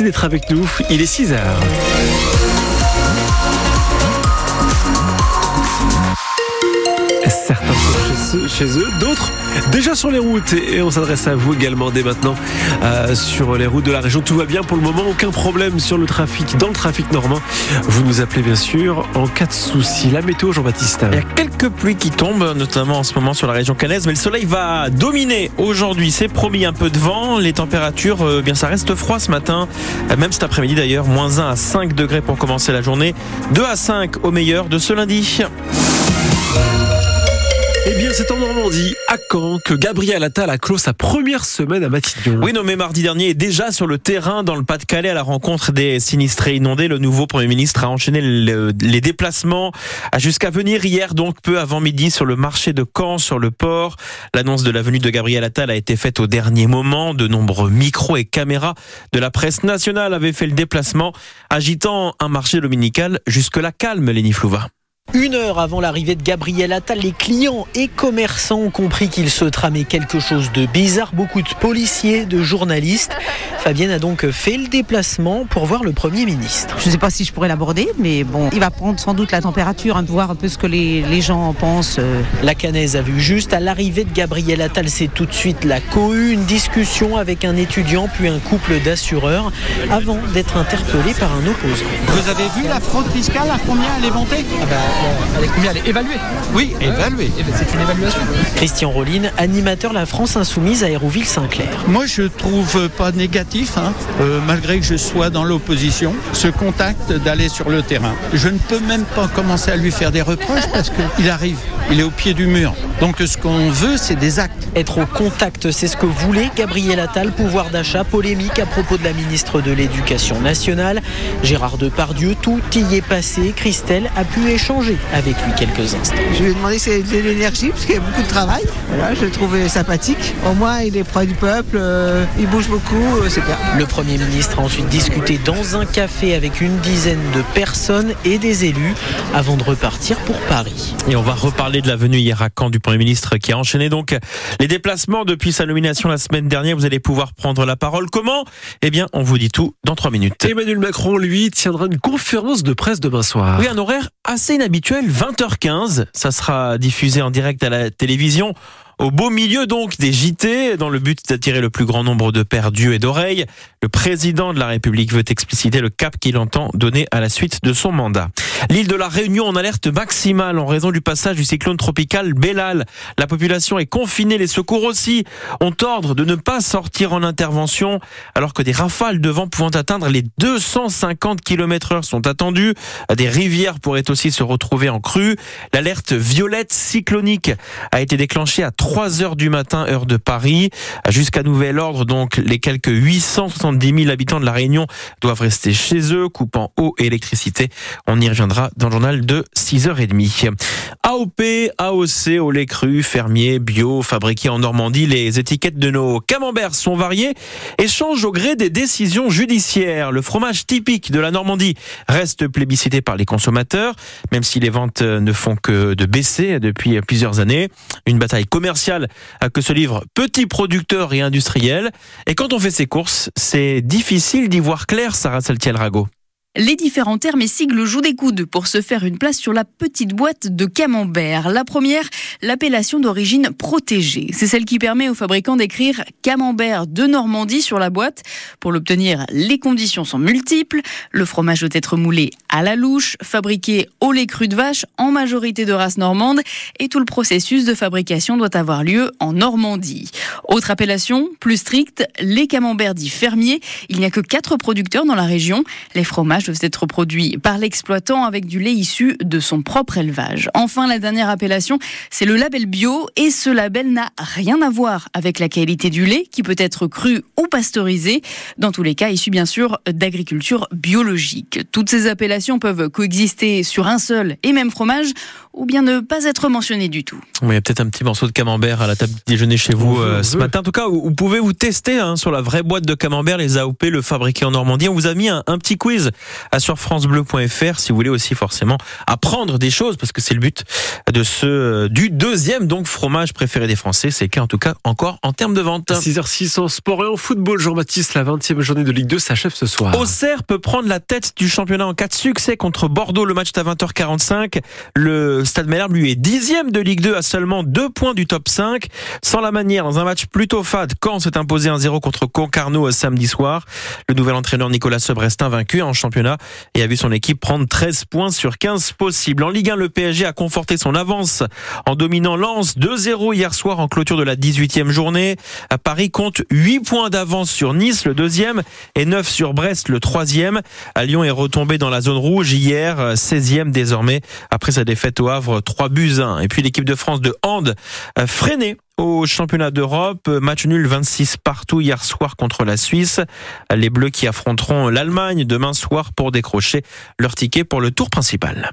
Merci d'être avec nous. Il est 6 heures. Chez eux, d'autres déjà sur les routes. Et on s'adresse à vous également dès maintenant euh, sur les routes de la région. Tout va bien pour le moment, aucun problème sur le trafic, dans le trafic normand. Vous nous appelez bien sûr en cas de souci. La météo, Jean-Baptiste. Il y a quelques pluies qui tombent, notamment en ce moment sur la région canaise, mais le soleil va dominer aujourd'hui. C'est promis un peu de vent. Les températures, euh, bien ça reste froid ce matin, euh, même cet après-midi d'ailleurs. Moins 1 à 5 degrés pour commencer la journée. 2 à 5 au meilleur de ce lundi. Eh bien, c'est en Normandie, à Caen, que Gabriel Attal a clos sa première semaine à Matignon. Oui, nommé mardi dernier, est déjà sur le terrain dans le Pas-de-Calais à la rencontre des sinistrés inondés. Le nouveau Premier ministre a enchaîné les déplacements jusqu'à venir hier, donc peu avant midi, sur le marché de Caen, sur le port. L'annonce de la venue de Gabriel Attal a été faite au dernier moment. De nombreux micros et caméras de la presse nationale avaient fait le déplacement, agitant un marché dominical jusque-là calme, Léni Flouva. Une heure avant l'arrivée de Gabriel Attal, les clients et commerçants ont compris qu'il se tramait quelque chose de bizarre. Beaucoup de policiers, de journalistes. Fabienne a donc fait le déplacement pour voir le Premier ministre. Je ne sais pas si je pourrais l'aborder, mais bon, il va prendre sans doute la température, hein, voir un peu ce que les, les gens pensent. euh. La Canaise a vu juste à l'arrivée de Gabriel Attal, c'est tout de suite la cohue, une discussion avec un étudiant puis un couple d'assureurs avant d'être interpellé par un opposant. Vous avez vu la fraude fiscale, à combien elle est montée? Ah bah, elle est combien? Elle est évaluée Oui, évaluée. Eh ben, C'est une évaluation. Christian Rolline, animateur La France Insoumise à Hérouville-Saint-Clair. Moi, je trouve pas négatif, hein, euh, malgré que je sois dans l'opposition, ce contact d'aller sur le terrain. Je ne peux même pas commencer à lui faire des reproches parce qu'il arrive, il est au pied du mur. Donc ce qu'on veut, c'est des actes. Être au contact, c'est ce que voulait Gabriel Attal, pouvoir d'achat, polémique à propos de la ministre de l'Éducation nationale. Gérard Depardieu, tout y est passé. Christelle a pu échanger avec lui quelques instants. Je lui ai demandé si de l'énergie, parce qu'il y a beaucoup de travail. Voilà, je le trouvais sympathique. Au moins, il est près du peuple, euh, il bouge beaucoup, euh, c'est bien. Le Premier ministre a ensuite discuté dans un café avec une dizaine de personnes et des élus avant de repartir pour Paris. Et on va reparler de la venue hier à Caen du Premier ministre qui a enchaîné donc les déplacements depuis sa nomination la semaine dernière. Vous allez pouvoir prendre la parole. Comment? Eh bien, on vous dit tout dans trois minutes. Emmanuel Macron, lui, tiendra une conférence de presse demain soir. Oui, un horaire assez inhabituel, 20h15. Ça sera diffusé en direct à la télévision. Au beau milieu donc des JT, dans le but d'attirer le plus grand nombre de pères d'yeux et d'oreilles, le président de la République veut expliciter le cap qu'il entend donner à la suite de son mandat. L'île de la Réunion en alerte maximale en raison du passage du cyclone tropical Bellal. La population est confinée, les secours aussi ont ordre de ne pas sortir en intervention alors que des rafales de vent pouvant atteindre les 250 km heure sont attendues. Des rivières pourraient aussi se retrouver en crue. L'alerte violette cyclonique a été déclenchée à 3 heures du matin, heure de Paris. Jusqu'à nouvel ordre, donc, les quelques 870 000 habitants de la Réunion doivent rester chez eux, coupant eau et électricité. On y reviendra dans le journal de 6h30. AOP, AOC, au lait cru, fermier, bio, fabriqué en Normandie, les étiquettes de nos camemberts sont variées et changent au gré des décisions judiciaires. Le fromage typique de la Normandie reste plébiscité par les consommateurs, même si les ventes ne font que de baisser depuis plusieurs années. Une bataille commerciale que se livrent petits producteurs et industriels. Et quand on fait ses courses, c'est difficile d'y voir clair, Sarah Saltiel-Rago. Les différents termes et sigles jouent des coudes pour se faire une place sur la petite boîte de camembert. La première, l'appellation d'origine protégée. C'est celle qui permet aux fabricants d'écrire camembert de Normandie sur la boîte. Pour l'obtenir, les conditions sont multiples. Le fromage doit être moulé à la louche, fabriqué au lait cru de vache, en majorité de race normande, et tout le processus de fabrication doit avoir lieu en Normandie. Autre appellation, plus stricte, les camemberts dits fermiers. Il n'y a que quatre producteurs dans la région. Doivent être produits par l'exploitant avec du lait issu de son propre élevage. Enfin, la dernière appellation, c'est le label bio et ce label n'a rien à voir avec la qualité du lait qui peut être cru ou pasteurisé, dans tous les cas issu bien sûr d'agriculture biologique. Toutes ces appellations peuvent coexister sur un seul et même fromage ou bien ne pas être mentionnées du tout. Oui, il y a peut-être un petit morceau de camembert à la table déjeuner chez vous euh, ce matin. En tout cas, vous, vous pouvez vous tester hein, sur la vraie boîte de camembert, les AOP, le fabriqué en Normandie. On vous a mis un, un petit quiz sur francebleu.fr si vous voulez aussi forcément apprendre des choses parce que c'est le but de ce du deuxième donc fromage préféré des Français. C'est le cas en tout cas encore en termes de vente. 6h06 en sport et en football. Jean-Baptiste, la 20e journée de Ligue 2 s'achève ce soir. Auxerre peut prendre la tête du championnat en cas de succès contre Bordeaux. Le match est à 20h45. Le Stade Malherbe lui est dixième de Ligue 2 à seulement deux points du top 5. Sans la manière, dans un match plutôt fade, Caen s'est imposé 1-0 contre Concarneau euh, samedi soir. Le nouvel entraîneur Nicolas Sebrestin vaincu en championnat et a vu son équipe prendre 13 points sur 15 possibles. En Ligue 1, le PSG a conforté son avance en dominant Lens 2-0 hier soir en clôture de la 18e journée. À Paris compte 8 points d'avance sur Nice, le deuxième, et 9 sur Brest, le troisième. À Lyon est retombé dans la zone rouge hier, 16e désormais, après sa défaite au Havre, 3 buts 1. Et puis l'équipe de France de hand freinée au championnat d'Europe. Match nul 26 partout hier soir contre la Suisse. Les Bleus qui affronteront l'Allemagne demain soir pour décrocher leur ticket pour le tour principal.